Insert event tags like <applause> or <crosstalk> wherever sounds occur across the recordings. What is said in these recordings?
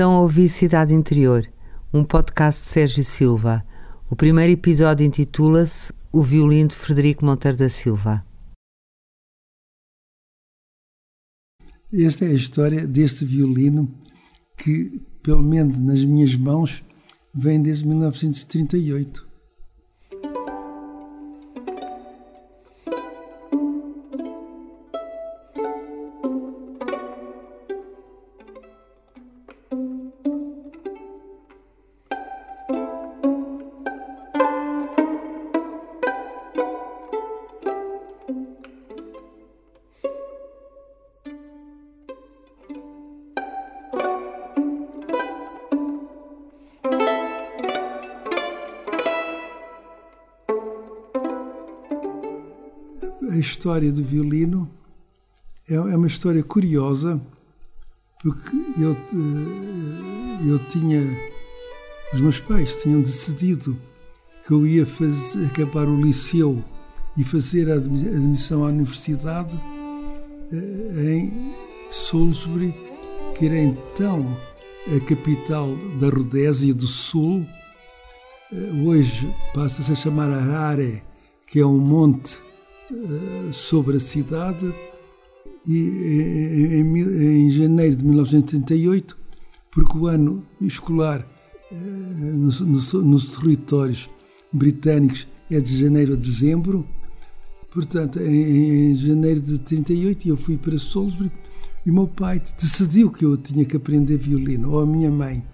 Estão a ouvir Cidade Interior, um podcast de Sérgio Silva. O primeiro episódio intitula-se O Violino de Frederico Monteiro da Silva. Esta é a história deste violino que, pelo menos nas minhas mãos, vem desde 1938. História do violino é, é uma história curiosa, porque eu, eh, eu tinha. Os meus pais tinham decidido que eu ia fazer, acabar o liceu e fazer a admissão à universidade eh, em Salisbury, que era então a capital da Rodésia do Sul. Eh, hoje passa-se a chamar Harare, que é um monte sobre a cidade e em, em, janeiro de 1938, porque o ano escolar eh, nos, nos, territórios britânicos é de janeiro a dezembro. Portanto, em, em janeiro de 38 eu fui para Salisbury e meu pai decidiu que eu tinha que aprender violino, ou a minha mãe,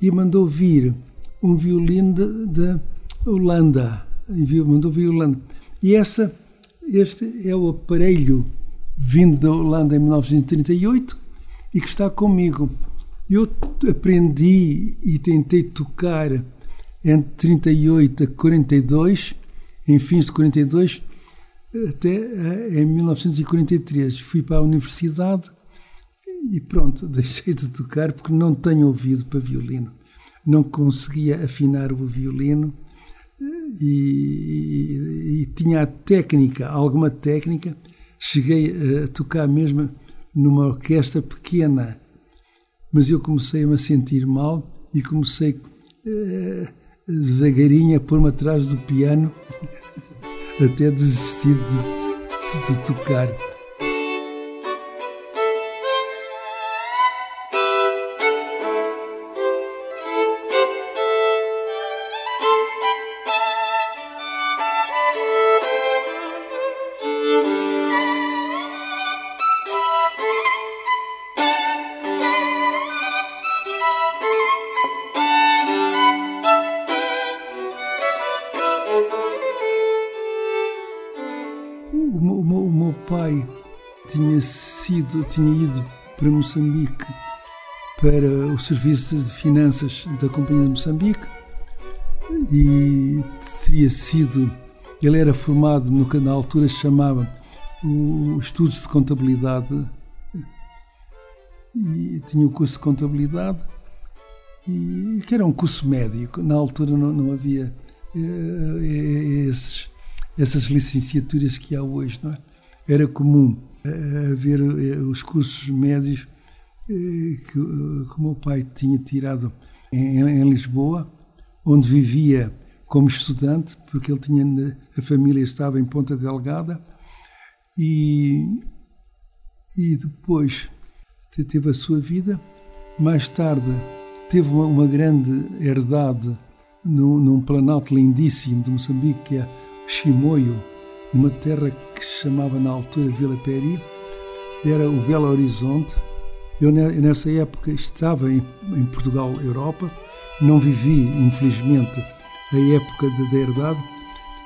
e mandou vir um violino da Holanda, mandou vir Holanda. E essa este é o aparelho vindo da Holanda em 1938 e que está comigo. Eu aprendi e tentei tocar entre 38 a 42, em fins de 42, até eh, em 1943. Fui para a universidade e pronto, <laughs> deixei de tocar porque não tenho ouvido para violino. Não conseguia afinar o violino e, e, tinha a técnica, alguma técnica. Cheguei a tocar mesmo numa orquestra pequena, mas eu comecei a me sentir mal e comecei eh, devagarinho a pôr-me atrás do piano <laughs> até desistir de, de, de tocar. Tinha sido, tinha ido para Moçambique para o serviço de finanças da Companhia de Moçambique e teria sido, ele era formado no que na altura se chamava o Estudos de Contabilidade e tinha o curso de Contabilidade e que era um curso médio, na altura não, não havia eh, esses, essas licenciaturas que há hoje, não é? era comum eh, haver eh, os cursos médios eh, que, o meu pai tinha tirado em, em, Lisboa, onde vivia como estudante, porque ele tinha a família estava em Ponta Delgada e, e depois teve a sua vida. Mais tarde teve uma, uma grande herdade no, num planalto lindíssimo de Moçambique, que é Chimoio, numa terra que se chamava na altura Vila Peri, era o Belo Horizonte. Eu nessa época estava em, em Portugal, Europa, não vivi, infelizmente, a época da herdade,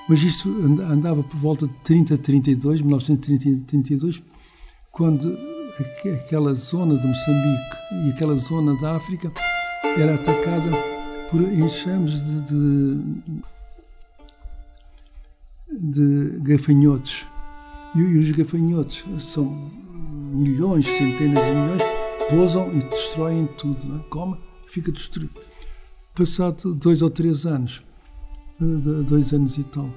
mas isto andava por volta de 30, 32, 1932, quando aquela zona de Moçambique e aquela zona da África era atacada por enxames de, de de gafanhotos. E, os gafanhotos são milhões, centenas de milhões, pousam e destroem tudo. Não é? Come e fica destruído. Passado dois ou três anos, eh, dois anos e tal,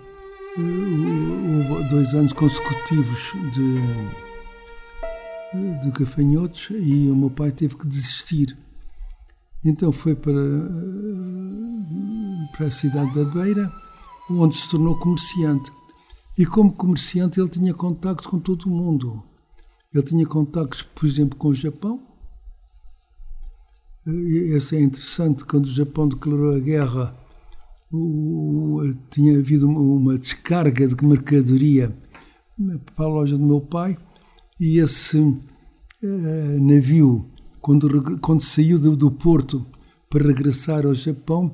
eh, houve dois anos consecutivos de, de gafanhotos e o meu pai teve que desistir Então foi para, para a cidade da Beira, onde se tornou comerciante. E como comerciante ele tinha contactos com todo o mundo. Ele tinha contactos, por exemplo, com o Japão. Esse é interessante, quando o Japão declarou a guerra, o, tinha havido uma descarga de mercadoria para a loja do meu pai e esse uh, navio, quando, quando saiu do, porto para regressar ao Japão,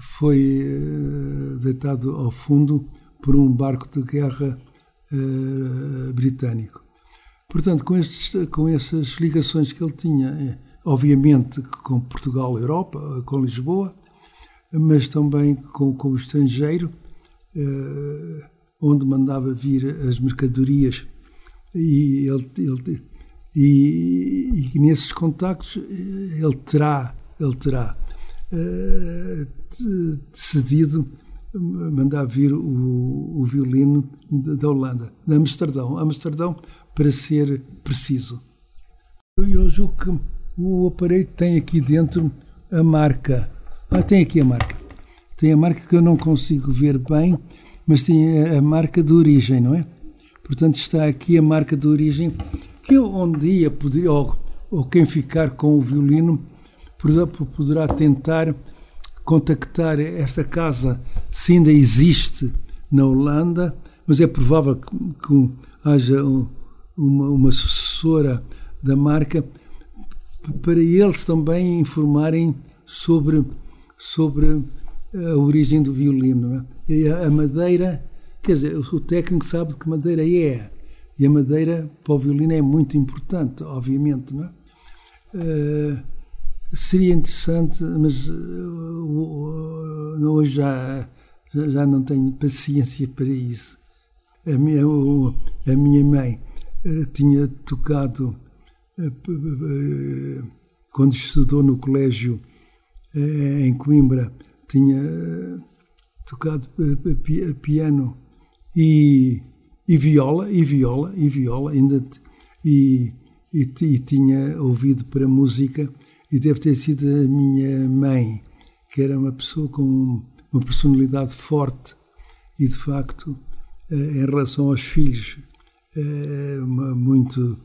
foi uh, deitado ao fundo por um barco de guerra uh, britânico. Portanto, com, estes, com essas ligações que ele tinha, obviamente com Portugal, Europa, com Lisboa, mas também com, com o estrangeiro, onde mandava vir as mercadorias e ele, ele e, e, nesses contactos ele terá ele terá decidido mandar vir o, o violino da Holanda, de Amsterdão, Amsterdão para ser preciso. Eu julgo que o aparelho tem aqui dentro a marca. Ah, tem aqui a marca. Tem a marca que eu não consigo ver bem, mas tem a, marca de origem, não é? Portanto, está aqui a marca de origem que eu um dia poderia, ou, ou quem ficar com o violino, poderá tentar contactar esta casa, se ainda existe na Holanda, mas é provável que, que haja uma, uma sucessora da marca para eles também informarem sobre, sobre a origem do violino. É? A madeira, quer dizer, o técnico sabe de que madeira é. E a madeira para o violino é muito importante, obviamente. Não é? Uh, seria interessante, mas uh, hoje já, já não tenho paciência para isso. A minha, a minha mãe uh, tinha tocado, quando estudou no colégio em Coimbra, tinha tocado piano e, e viola, e viola, e viola, ainda e, e, e, tinha ouvido para música e deve ter sido a minha mãe, que era uma pessoa com uma personalidade forte e de facto eh, em relação aos filhos eh, uma, muito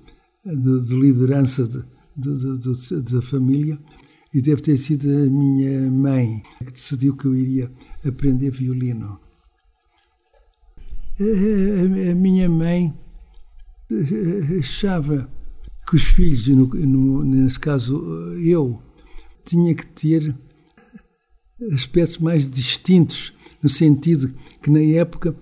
de, de liderança de, de, da família e deve ter sido a minha mãe que decidiu que eu iria aprender violino. A, minha mãe achava que os filhos, no, no, nesse caso eu, tinha que ter aspectos mais distintos, no sentido que na época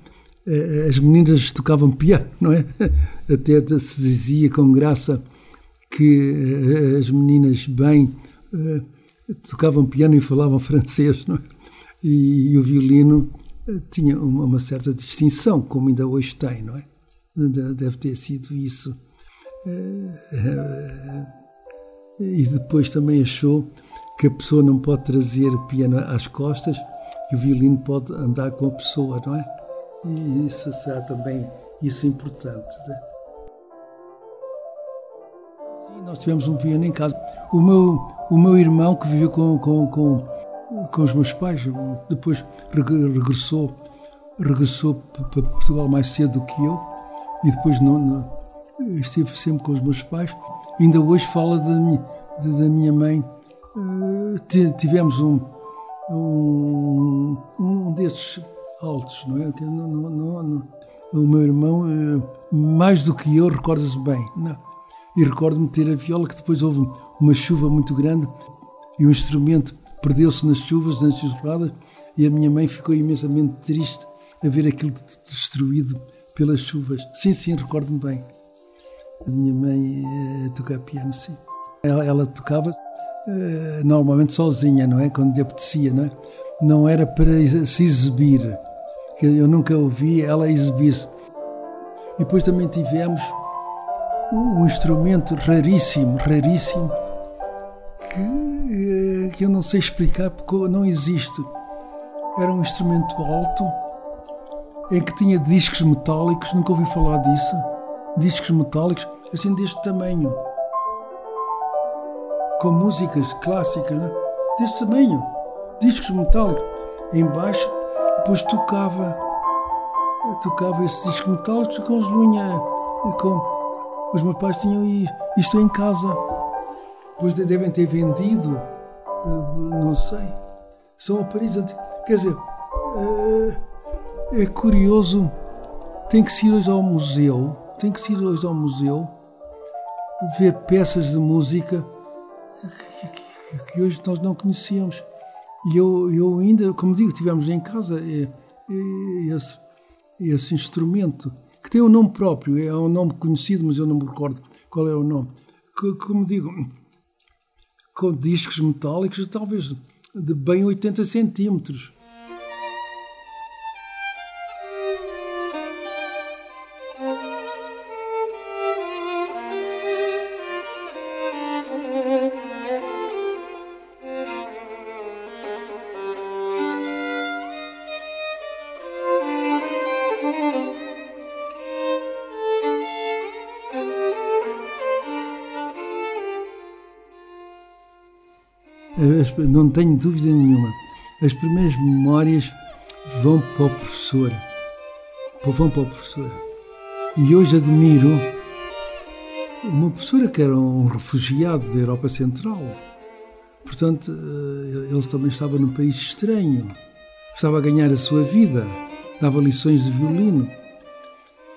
as meninas tocavam piano, não é? <laughs> Até se dizia com graça que as meninas bem tocavam piano e falavam <laughs> francês, não é? e, e o violino tinha uma, uma, certa distinção, como ainda hoje tem, não é? Deve ter sido isso. E depois também achou que a pessoa não pode trazer o piano às costas e o violino pode andar com a pessoa, não é? E isso será também isso importante. Né? Sim, nós tivemos um piano em casa. O meu, o meu irmão, que viveu com, com, com, com os meus pais, depois regressou, regressou para Portugal mais cedo do que eu, e depois não, não, esteve sempre com os meus pais. Ainda hoje fala da minha, da minha mãe. Uh, tivemos um, um, um desses altos, não é? Não, não, não, o meu irmão, uh, mais do que eu, recorda-se bem. E recordo-me ter a viola que depois houve uma chuva muito grande e o instrumento perdeu-se nas chuvas, nas enxurradas e a minha mãe ficou imensamente triste a ver aquilo destruído pelas chuvas. Sim, sim, recordo-me bem. A minha mãe uh, tocava piano, sim. Ela, ela tocava uh, normalmente sozinha, não é? Quando lhe apetecia, não é? Não era para se exibir. Eu nunca ouvi ela exibir-se. E depois também tivemos um instrumento raríssimo, raríssimo, que, eh, que eu não sei explicar porque não existe. Era um instrumento alto em que tinha discos metálicos, nunca ouvi falar disso. Discos metálicos, assim deste tamanho. com músicas clássicas, né? desse tamanho, discos metálicos. Embaixo, depois tocava, tocava esses discos metálicos com as lunhas, com os meus pais tinham isto em casa. Depois devem ter vendido, eh, não sei. São aparelhos Quer dizer, é, é curioso. Tem que ir hoje ao museu, tem que ir hoje ao museu ver peças de música que, que hoje nós não conhecíamos. E eu, eu ainda, como digo, tivemos em casa é, é, esse, esse instrumento, que tem um nome próprio, é um nome conhecido, mas eu não me recordo qual é o nome. Como digo, com discos metálicos, talvez de bem 80 centímetros. Não tenho dúvida nenhuma. As primeiras memórias vão para o professor. Vão para o professor. E hoje admiro uma professora que era um refugiado da Europa Central. Portanto, eh, ele também estava num país estranho. Estava a ganhar a sua vida. Dava lições de violino.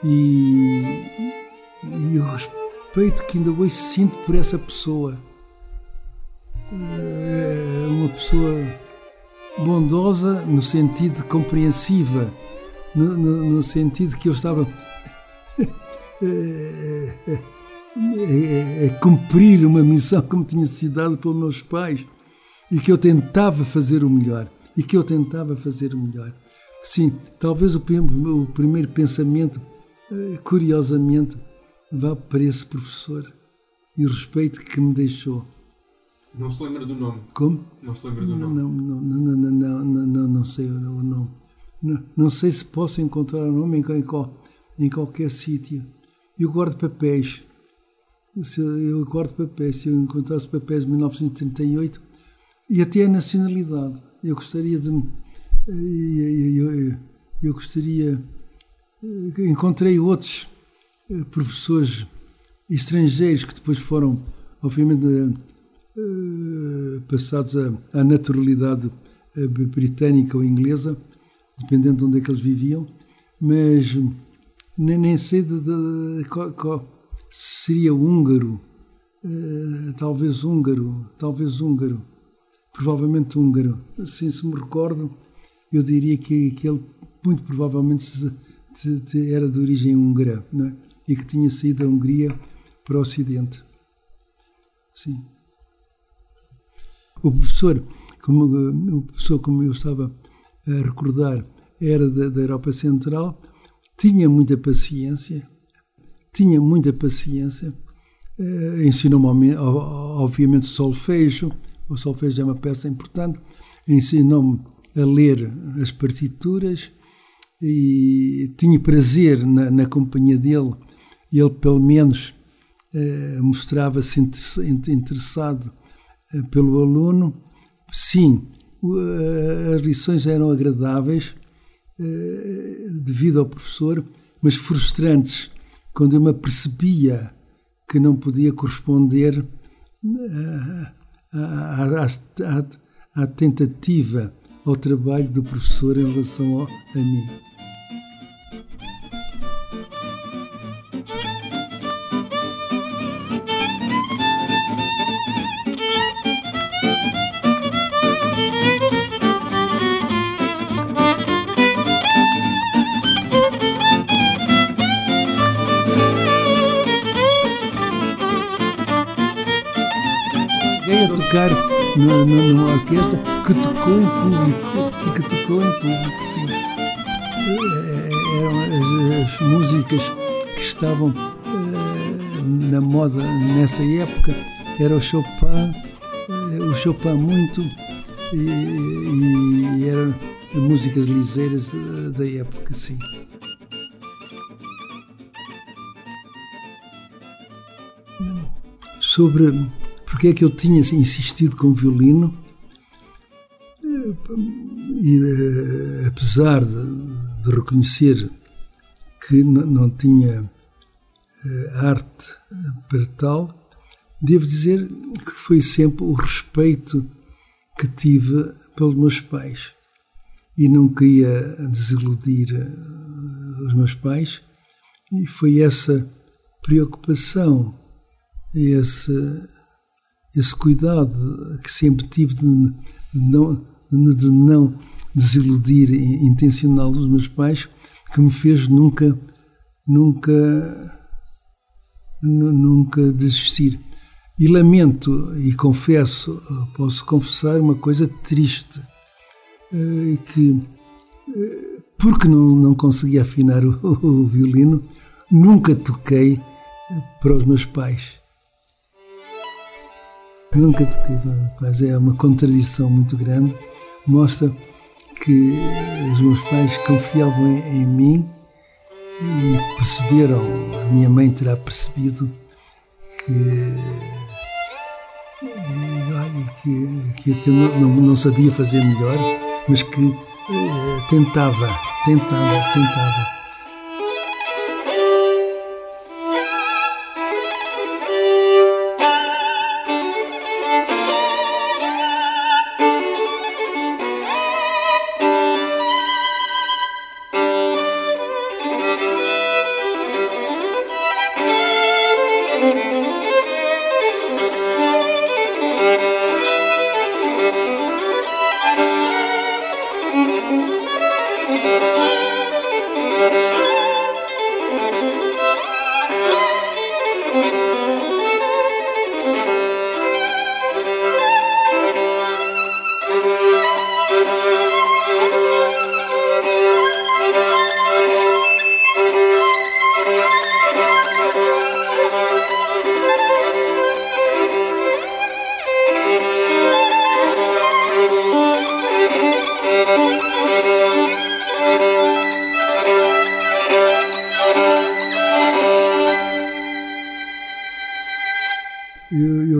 E, e o respeito que ainda hoje sinto por essa pessoa é uma pessoa bondosa no sentido compreensiva, no, no, no sentido que eu estava a, <laughs> a cumprir uma missão que me tinha sido dada pelos meus pais e que eu tentava fazer o melhor e que eu tentava fazer o melhor. Sim, talvez o, o primeiro pensamento, eh, curiosamente, vá para esse professor e o respeito que me deixou. Não se lembra do nome? Como? Não se lembra do nome? Não, não, não, não, não, não, não, não sei o nome. Não, não sei se posso encontrar o nome em, em, em qualquer sítio. E o guarda-papéis. Eu guardo papéis, se eu encontrasse papéis de 1938 e até a nacionalidade. Eu gostaria de. Eu, eu, eu gostaria. Encontrei outros eh, professores estrangeiros que depois foram, obviamente, eh, passados à, naturalidade eh, britânica ou inglesa, dependendo de onde é que eles viviam, mas nem, nem sei de, de, de qual, seria húngaro, uh, talvez húngaro, talvez húngaro, provavelmente húngaro. Assim, se me recordo, eu diria que, que ele muito provavelmente se, de, de, era de origem húngara é? e que tinha saído da Hungria para o Ocidente. Sim. O professor, como, o professor, como eu estava a recordar, era da, da Europa Central, tinha muita paciência, tinha muita paciência, eh, ensinou-me, obviamente, solfejo, o solfejo é uma peça importante, ensinou-me a ler as partituras e tinha prazer na, na companhia dele, ele, pelo menos, eh, mostrava-se interessado eh, pelo aluno. Sim, eh, as lições eram agradáveis eh, devido ao professor, mas frustrantes quando eu me apercebia que não podia corresponder à, à, à, à tentativa, ao trabalho do professor em relação a mim. Tocar no, no, numa orquestra que tocou em público, que tocou em público, sim. É, eram as, as músicas que estavam uh, na moda nessa época, era o Chopin, uh, o Chopin muito, e, e eram músicas liseiras da época, sim. Sobre porque é que eu tinha insistido com o violino? E uh, apesar de, de, reconhecer que não tinha uh, arte para tal, devo dizer que foi sempre o respeito que tive pelos meus pais. E não queria desiludir uh, os meus pais. E foi essa preocupação, esse, esse cuidado que sempre tive de, não de não desiludir intencional os meus pais que me fez nunca nunca nunca desistir. E lamento e confesso posso confessar uma coisa triste eh, que eh, porque não, não consegui afinar o, <laughs> o violino nunca toquei para os meus pais nunca meus pais é uma contradição muito grande mostra que os meus pais confiavam em, em mim e perceberam, a minha mãe terá percebido que, que, que, eu não, não, não, sabia fazer melhor, mas que eh, tentava, tentava, tentava.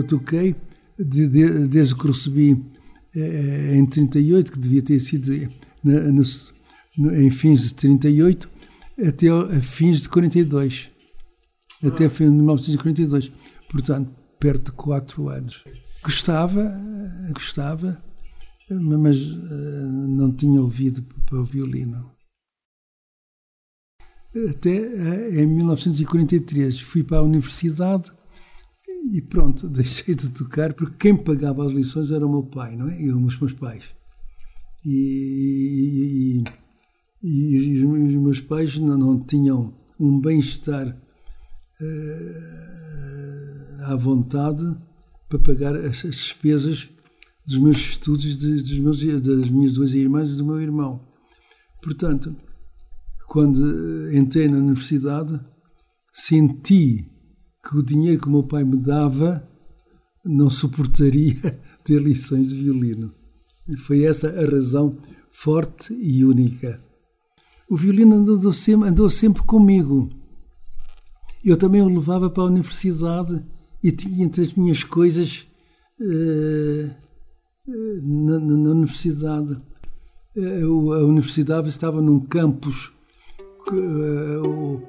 Toquei de, de, desde que recebi eh, em 38, que devia ter sido na, no, no, em fins de 38, até fins de 42. Ah. Até fim de 1942. Portanto, perto de quatro anos. Gostava, gostava, mas uh, não tinha ouvido para o violino. Até uh, em 1943 fui para a universidade e pronto, <laughs> deixei de tocar, porque quem pagava as lições era o meu pai, não é? E os meus pais. E, e, e, e os meus pais não, não tinham um bem-estar uh, à vontade para pagar as, as, despesas dos meus estudos, de, dos meus, das minhas duas irmãs e do meu irmão. Portanto, quando entrei na universidade, senti que o dinheiro que o meu pai me dava não suportaria <laughs> ter lições de violino. Foi essa a razão forte e única. O violino andou sempre, andou sempre comigo. Eu também o levava para a universidade e tinha entre as minhas coisas uh, na, na, universidade. Uh, a universidade estava num campus. Uh,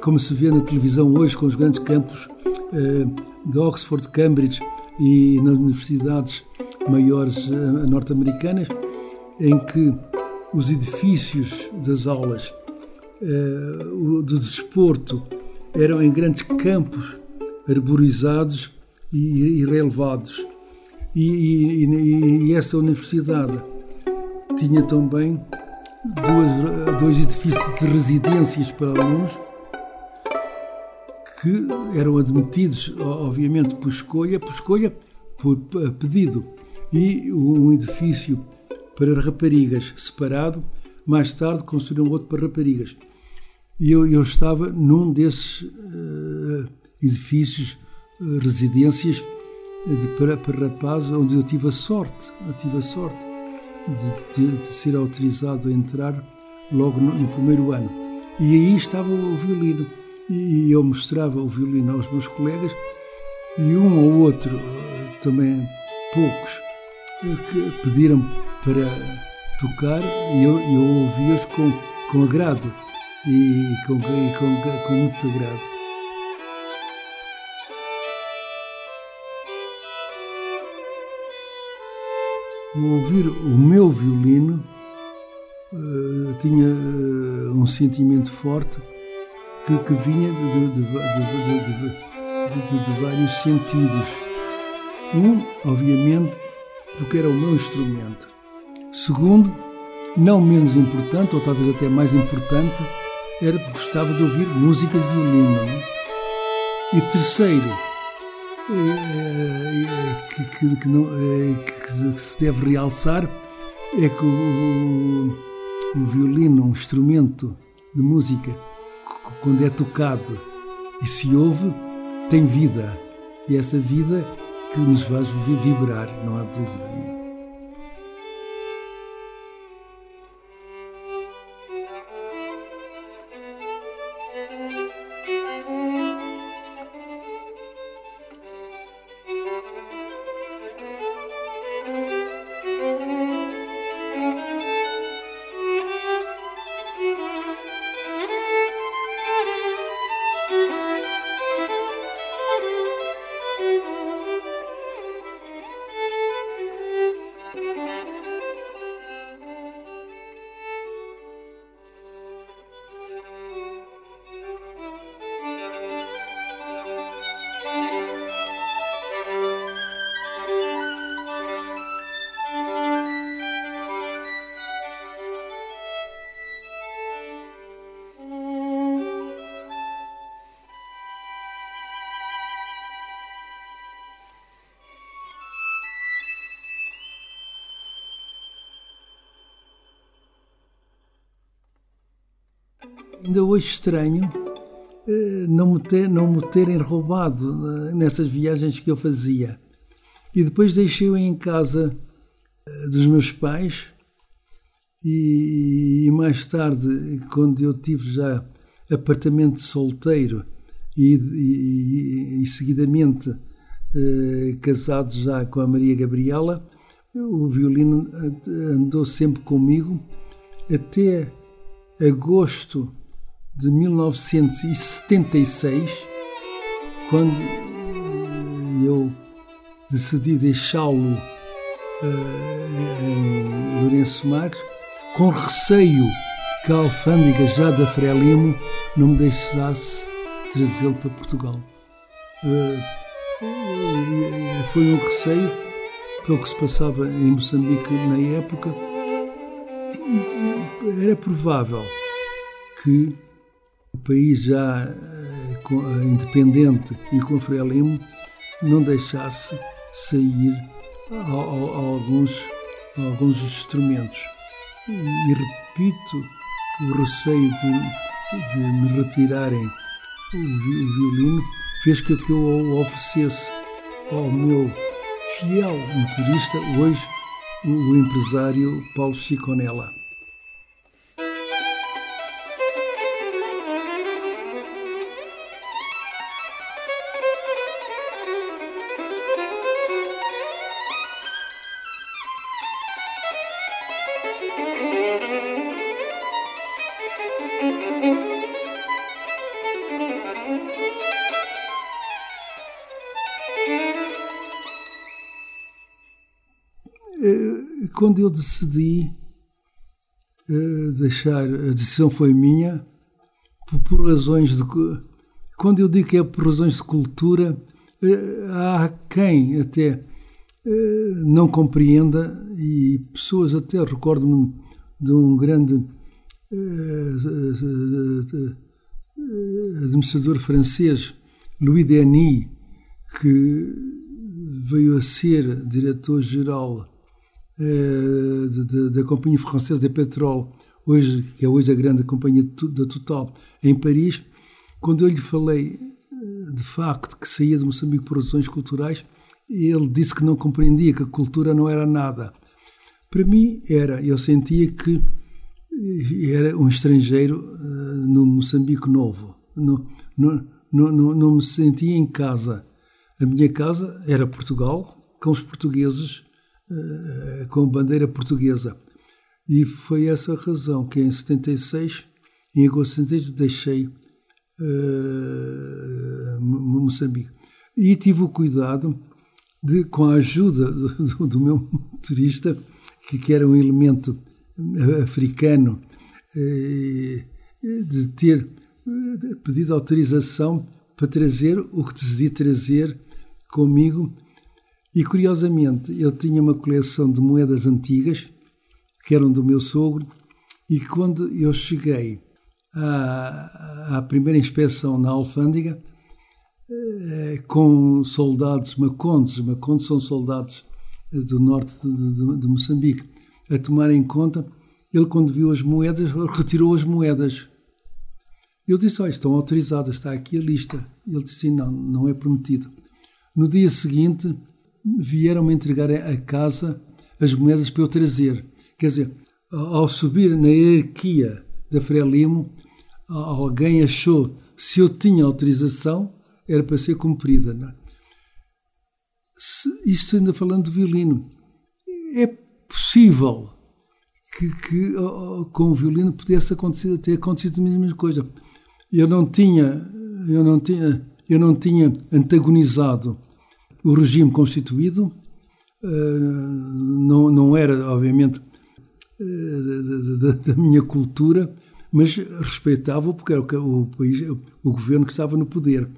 como se vê na televisão hoje com os grandes campos eh, de Oxford, Cambridge e nas universidades maiores eh, norte-americanas, em que os edifícios das aulas eh, do desporto eram em grandes campos arborizados e, relevados. E, e, e, essa universidade tinha também duas, dois edifícios de residências para alunos que eram admitidos, obviamente, por escolha, por escolha, por pedido, e um edifício para raparigas separado. Mais tarde construíram outro para raparigas. E eu, eu estava num desses uh, edifícios, uh, residências de, para, para rapazes, onde eu tive a sorte, eu tive a sorte de, de, de ser autorizado a entrar logo no, no primeiro ano. E aí estava o violino e eu mostrava o violino aos meus colegas E um ou outro, também poucos, que pediram para tocar e eu, eu ouvi-os com, com agrado e com, e com, com muito agrado. Ao ouvir o meu violino, uh, tinha uh, um sentimento forte que, que vinha de, de, de, de, vários sentidos. Um, obviamente, porque era o meu instrumento. Segundo, não menos importante, ou talvez até mais importante, era porque gostava de ouvir música de violino. É? E terceiro, é, é, que, que, que, não, é, que, se deve realçar é que o, o violino, um instrumento de música, quando é tocado e se ouve, tem vida. E essa vida que nos faz vibrar, não há dúvida. Ainda hoje estranho eh, não me, ter, não me terem roubado eh, nessas viagens que eu fazia. E depois deixei-o em casa eh, dos meus pais e, mais tarde, quando eu tive já apartamento solteiro e, e, e seguidamente casado já com a Maria Gabriela, o violino andou sempre comigo até agosto de 1976, quando eu decidi deixá-lo uh, em Lourenço Marques, com receio que a alfândega já da Frelimo não me deixasse trazê-lo para Portugal. Uh, foi um receio pelo que se passava em Moçambique na época. Era provável que o país já eh, eh, independente e com Frelimo não deixasse sair a, a, a alguns, a alguns instrumentos. E, e, repito, o receio de, de me retirarem o, o, violino fez com que eu oferecesse ao meu fiel motorista, hoje o, empresário Paulo Chiconella. Eu decidi uh, deixar, a decisão foi minha, por, por, razões de. Quando eu digo que é por razões de cultura, uh, há quem até uh, não compreenda, e pessoas até, recordo-me de um grande administrador francês, Louis Denis, que veio a ser diretor-geral da Companhia Francesa de Petróleo, hoje, que é hoje a grande companhia da Total, em Paris, quando eu lhe falei eh, de facto que saía de Moçambique por razões culturais, ele disse que não compreendia, que a cultura não era nada. Para mim era, eu sentia que eh, era um estrangeiro no Moçambique novo. Não, não, não, não me sentia em casa. A minha casa era Portugal, com os portugueses, uh, com bandeira portuguesa. E foi essa razão que em 76, em agosto de 76, deixei uh, Moçambique. E tive o cuidado de, com a ajuda do, do meu <laughs> motorista, que, que, era um elemento africano, uh, de ter pedido autorização para trazer o que decidi trazer comigo. E curiosamente, eu tinha uma coleção de moedas antigas que eram do meu sogro, e quando eu cheguei à, à primeira inspeção na alfândega, eh, com soldados macondes, macondes são soldados eh, do norte de, de, de Moçambique, a tomarem conta, ele quando viu as moedas, <laughs> retirou as moedas. Eu disse, olha, estão autorizadas, está aqui a lista. Ele disse, não, não é permitido. No dia seguinte, vieram-me entregar a casa as moedas para eu trazer. Quer dizer, ao subir na hierarquia da Frelimo, alguém achou se eu tinha autorização, era para ser cumprida. Não é? Isto ainda falando de violino. É possível que, que com o violino pudesse acontecer, ter acontecido a mesma coisa. Eu não tinha, eu não tinha, eu não tinha antagonizado o regime constituído, eh, não, não era, obviamente, da, da, minha cultura, mas respeitava porque era o, país, o governo que estava no poder.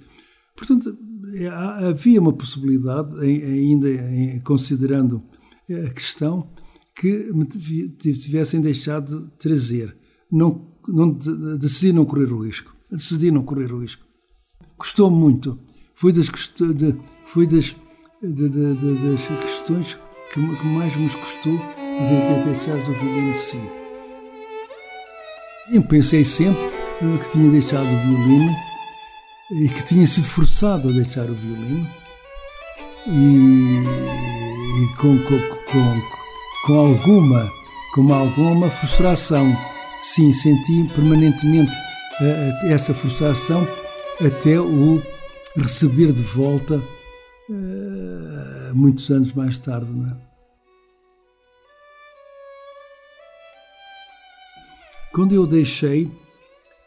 Portanto, é, havia uma possibilidade, ainda considerando a questão, que me tivessem deixado de trazer. Não, não, decidi não correr o risco. Decidi não correr o risco. Custou muito. Foi das, foi das, das questões que, que mais me custou de deixares o violino de si. Eu pensei sempre que tinha deixado o violino e que tinha sido forçado a deixar o violino e, e com, com, com, com, alguma com alguma frustração. Sim, senti permanentemente uh, essa frustração até o receber de volta uh, muitos anos mais tarde. É? Quando eu deixei,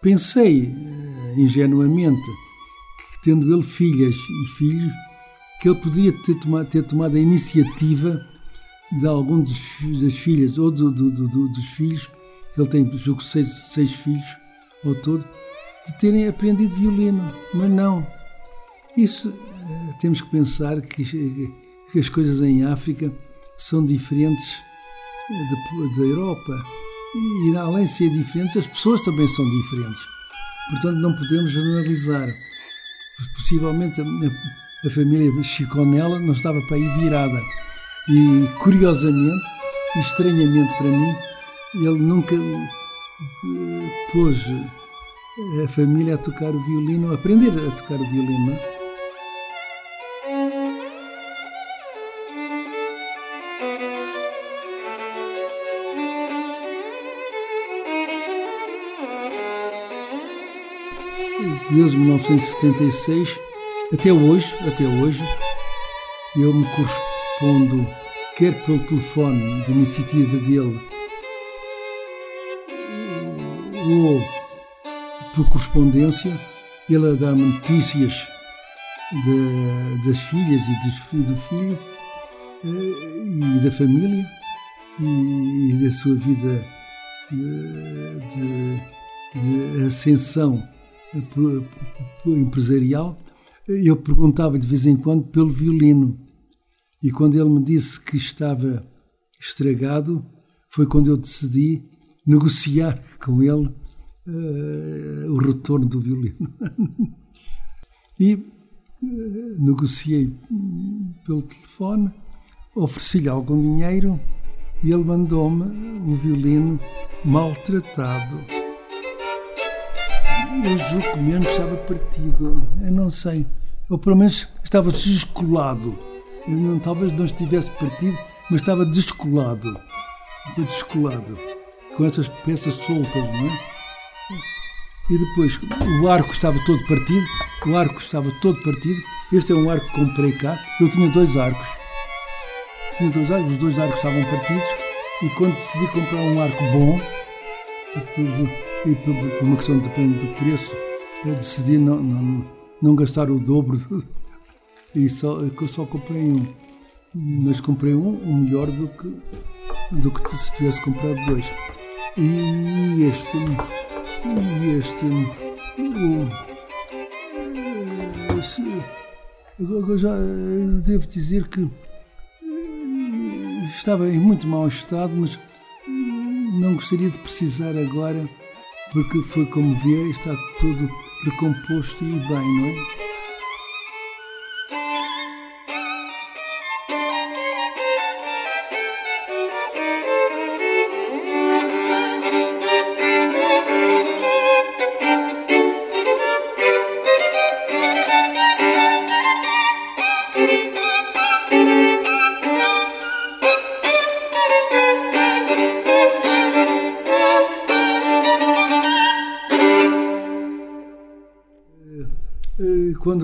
pensei uh, ingenuamente que, tendo ele filhas e filhos, que ele poderia ter tomado, ter tomado a iniciativa de algum dos, das filhas ou do, do, do, dos filhos, ele tem, julgo, seis, seis filhos ao todo, de terem aprendido violino. Mas não. Isso temos que pensar que, que, as coisas em África são diferentes da Europa e além de ser diferentes, as pessoas também são diferentes. Portanto, não podemos generalizar. Possivelmente a, a família Chiconella não estava para aí virada. E curiosamente, e estranhamente para mim, ele nunca eh, pôs a família a tocar o violino, a aprender a tocar o violino. Desde 1976 até hoje, até hoje, eu me correspondo quer pelo telefone de iniciativa dele ou por correspondência, ele dá-me notícias de, das filhas e, dos, do filho eh, e da família e, da sua vida de, de, de ascensão empresarial, eu perguntava de vez em quando pelo violino. E quando ele me disse que estava estragado, foi quando eu decidi negociar <laughs> com ele uh, o retorno do violino. <laughs> e uh, negociei pelo telefone, ofereci-lhe algum dinheiro e ele mandou-me um violino maltratado eu julgo que estava partido. Eu não sei. Ou pelo menos estava descolado. Eu não, talvez não estivesse partido, mas estava descolado. Descolado. Com essas peças soltas, não é? E depois o arco estava todo partido o arco estava todo partido. Este é um arco que comprei cá. Eu tinha dois arcos. Tinha dois arcos, os dois arcos estavam partidos. E quando decidi comprar um arco bom, e por, por uma questão de, de preço, decidi não, não, não gastar o dobro. E só, só comprei um. Mas comprei um, um melhor do que, do que se tivesse comprado dois. E este. E este. O, agora já devo dizer que estava em muito mau estado, mas não gostaria de precisar agora, porque foi como vê, está tudo recomposto e bem, não é?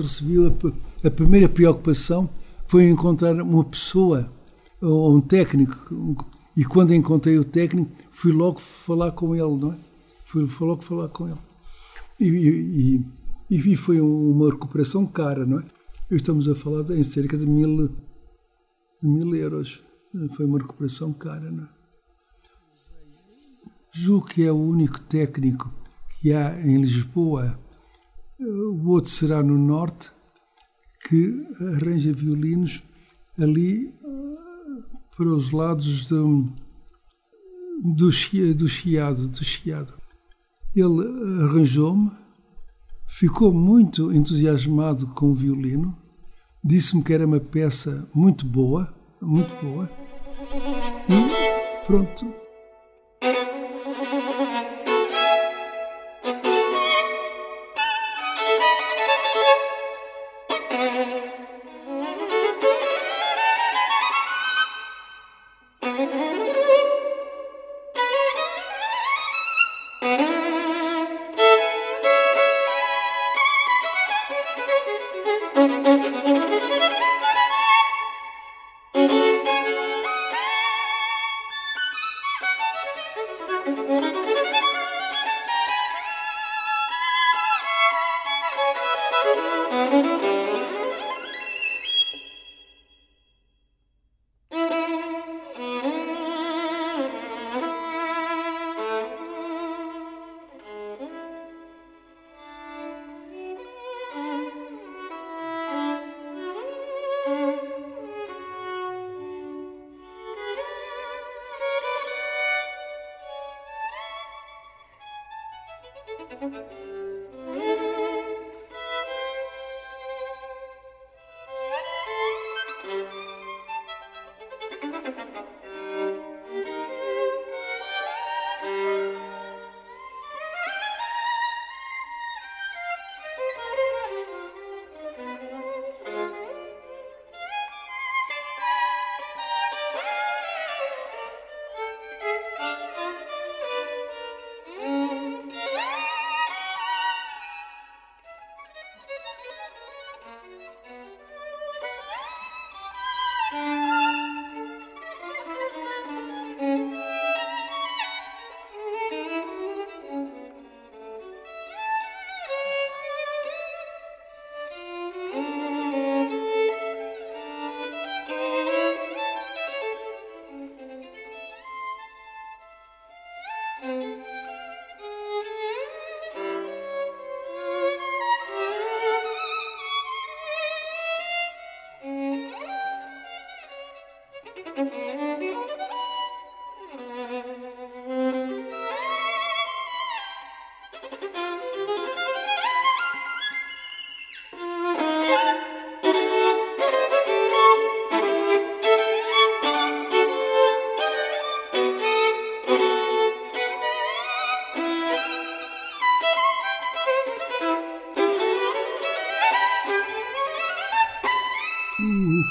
Quando recebi a, a, primeira preocupação foi encontrar uma pessoa ou um técnico e quando encontrei o técnico fui logo falar com ele, não é? Fui, logo falar com ele e, e, e, foi uma recuperação cara, não é? Estamos a falar em cerca de mil, de mil euros. Foi uma recuperação cara, não é? Que é o único técnico que há em Lisboa o outro será no norte, que arranja violinos ali ah, para os lados do, do, do Chiado, do Chiado. Ele arranjou-me, ficou muito entusiasmado com o violino, disse-me que era uma peça muito boa, muito boa, e pronto,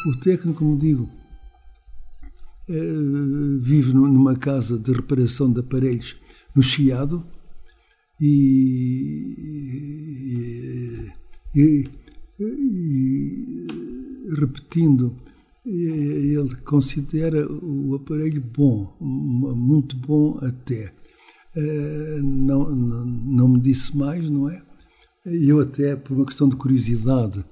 O técnico, como digo, eh, vive numa casa de reparação de aparelhos no Chiado e, E, e repetindo, ele considera o aparelho bom, muito bom até. Não, não, não me disse mais, não é? Eu até, por uma questão de curiosidade,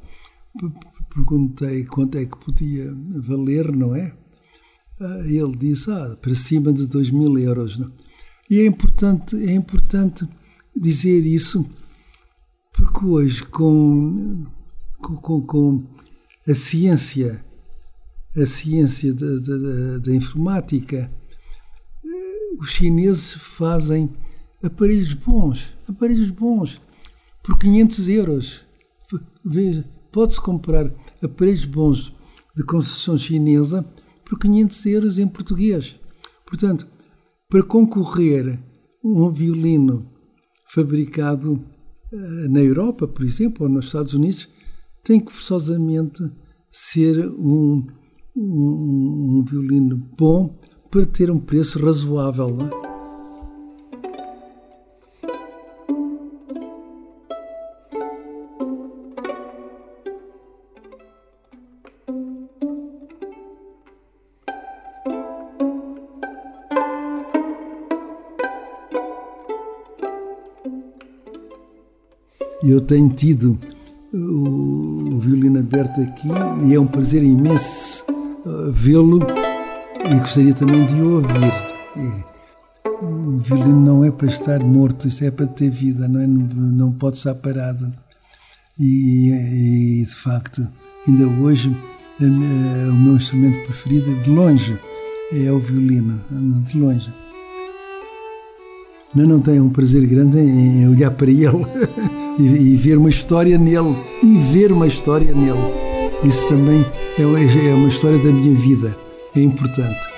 perguntei quanto é que podia valer, não é? Ah, ele disse, ah, para cima de 2 mil euros. Não? E é importante, é importante dizer isso, porque hoje, com, com, com a ciência, a ciência da, da, da informática, os chineses fazem aparelhos bons, aparelhos bons, por 500 euros. Veja, pode-se comprar aparelhos bons de construção chinesa por 500 euros em português. Portanto, para concorrer um violino fabricado uh, na Europa, por exemplo, ou nos Estados Unidos, tem que forçosamente ser um, um, um violino bom para ter um preço razoável. Eu tenho tido o, o violino aberto aqui e é um prazer imenso uh, vê-lo e gostaria também de o ouvir. E, o violino não é para estar morto, isto é para ter vida, não, é? não, não pode estar parado. E, e, de facto, ainda hoje, a, a, o meu instrumento preferido, de longe, é o violino, de longe. Não, não tenho um prazer grande em olhar para ele <laughs> e, e, ver uma história nele e ver uma história nele. Isso também é, é uma história da minha vida, é importante.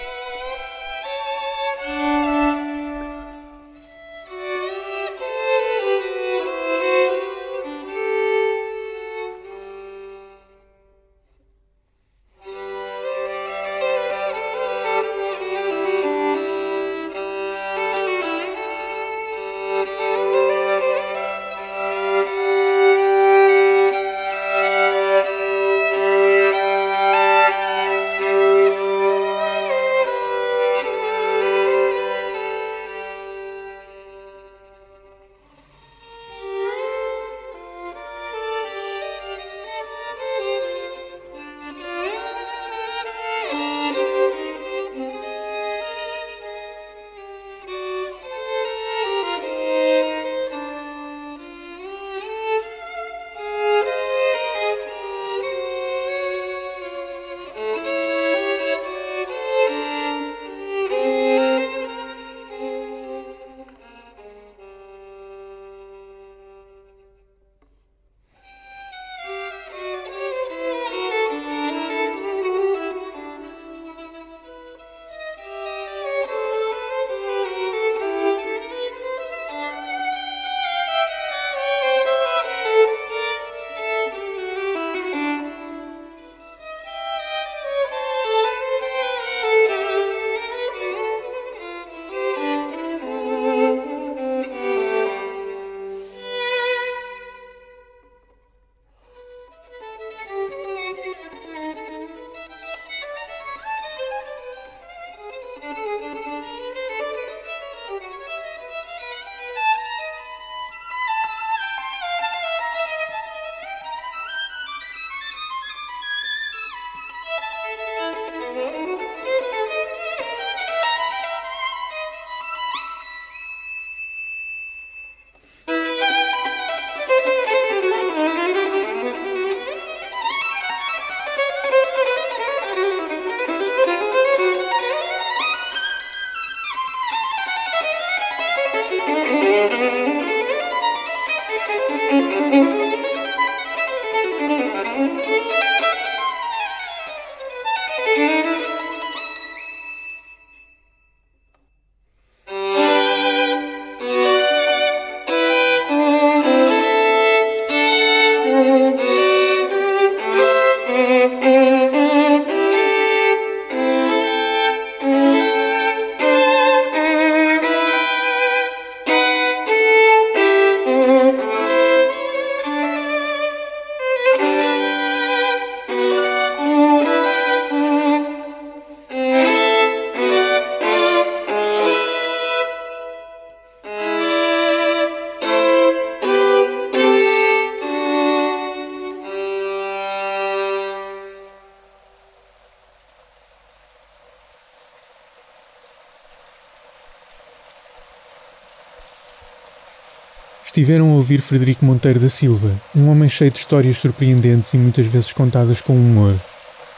Estiveram a ouvir Frederico Monteiro da Silva, um homem cheio de histórias surpreendentes e muitas vezes contadas com humor.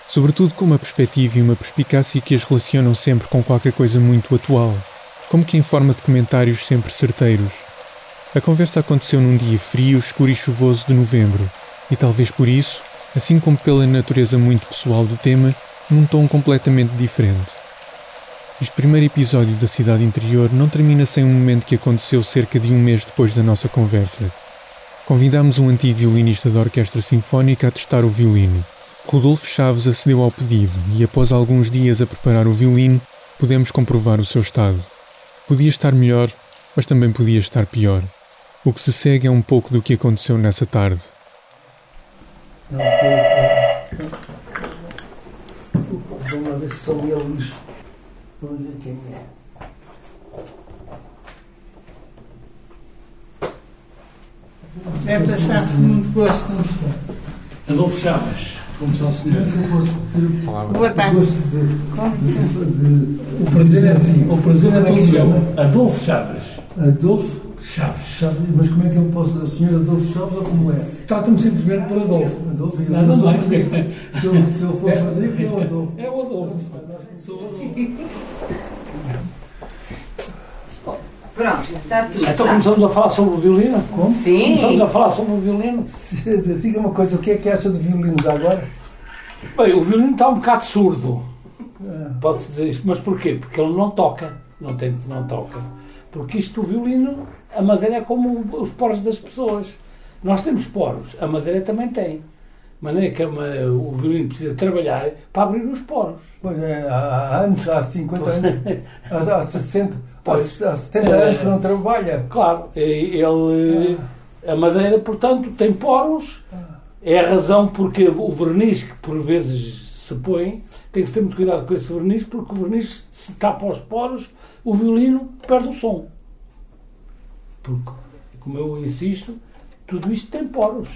Sobretudo com uma perspectiva e uma perspicácia que as relacionam sempre com qualquer coisa muito atual, como que em forma de comentários sempre certeiros. A conversa aconteceu num dia frio, escuro e chuvoso de novembro, e talvez por isso, assim como pela natureza muito pessoal do tema, num tom completamente diferente. Este primeiro episódio da Cidade Interior não termina sem um momento que aconteceu cerca de um mês depois da nossa conversa. Convidámos um antigo violinista da Orquestra Sinfónica a testar o violino. Rodolfo Chaves acedeu ao pedido e, após alguns dias a preparar o violino, pudemos comprovar o seu estado. Podia estar melhor, mas também podia estar pior. O que se segue é um pouco do que aconteceu nessa tarde. São eles. Vamos ver quem é. Deve deixar com muito gosto. Adolfo Chaves, como está o senhor? Boa tarde. Gosto de, Com licença. de, O prazer é assim, o prazer é é todo meu. Adolfo Chaves. Adolfo Chaves. Chaves. Mas como é que eu posso. O senhor Adolfo Chaves ou como é? Trata-me simplesmente por Adolfo. Adolfo, eu Nada mais. Se eu, se eu for É. Frederico, é o Adolfo. É o Adolfo. Sou o Adolfo. Pronto, está tudo. Então começamos a falar sobre o violino? Como? Sim. Começamos a falar sobre o violino? Diga uma coisa, o que é que acha de violinos agora? Bem, o violino está um bocado surdo. Ah, Pode-se dizer isto. Mas porquê? Porque ele não toca. Não tem não toca. Porque isto, o violino, a madeira é como os poros das pessoas. Nós temos poros, a madeira também tem. De maneira que a ma- o violino precisa trabalhar para abrir os poros. Pois é, há, anos, há 50 anos, há, há 60, há, Pois. há 70 É. anos que não trabalha. Claro, ele, a madeira, portanto, tem poros. É a razão porque o verniz, que por vezes se põe, tem que ter muito cuidado com esse verniz, porque o verniz, se tapa os poros, o violino perde o som. Porque, como eu insisto, tudo isto tem poros.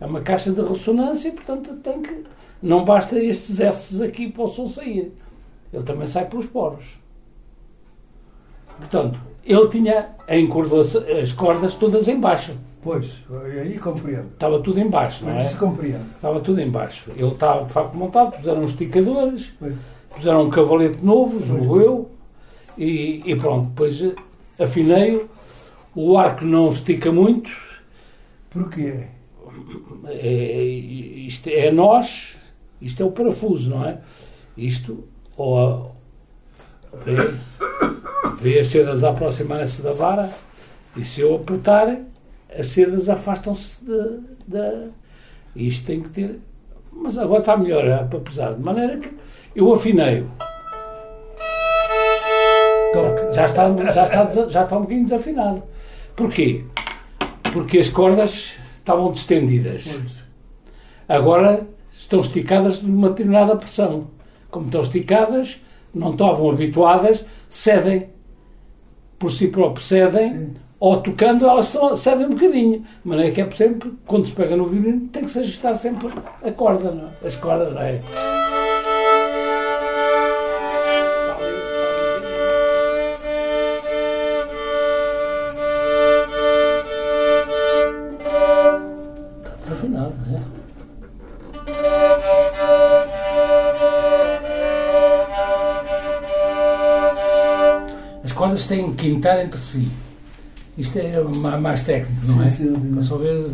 É uma caixa de ressonância, portanto, tem que. Não basta estes S aqui para o som sair. Ele também sai pelos poros. Portanto, ele tinha as cordas todas em baixo. Pois, aí compreendo. Estava tudo em baixo, não é? Isso compreendo. Estava tudo em baixo. Ele estava de facto montado, puseram uns esticadores, Pois. puseram um cavalete novo, julgo eu, e, e pronto, depois afinei-o. O arco não estica muito, Porquê? é, isto é nós, isto é o parafuso, não é? Isto, ou a, vê, vê as sedas a aproximarem-se da vara, e se eu apertar, as sedas afastam-se da. isto tem que ter. Mas agora está melhor é, para pesar, de maneira que eu afinei-o. Já está, já, está, já está um bocadinho desafinado. Porquê? Porque as cordas estavam distendidas. Agora estão esticadas de uma determinada pressão. Como estão esticadas, não estavam habituadas, cedem. Por si próprios cedem, Sim. ou tocando elas cedem um bocadinho. De maneira que é sempre, quando se pega no violino, tem que se ajustar sempre a corda, não é? As cordas, não é? Têm que quintar entre si. Isto é ma- mais técnico, não é? Sim, sim, sim. Para só ver.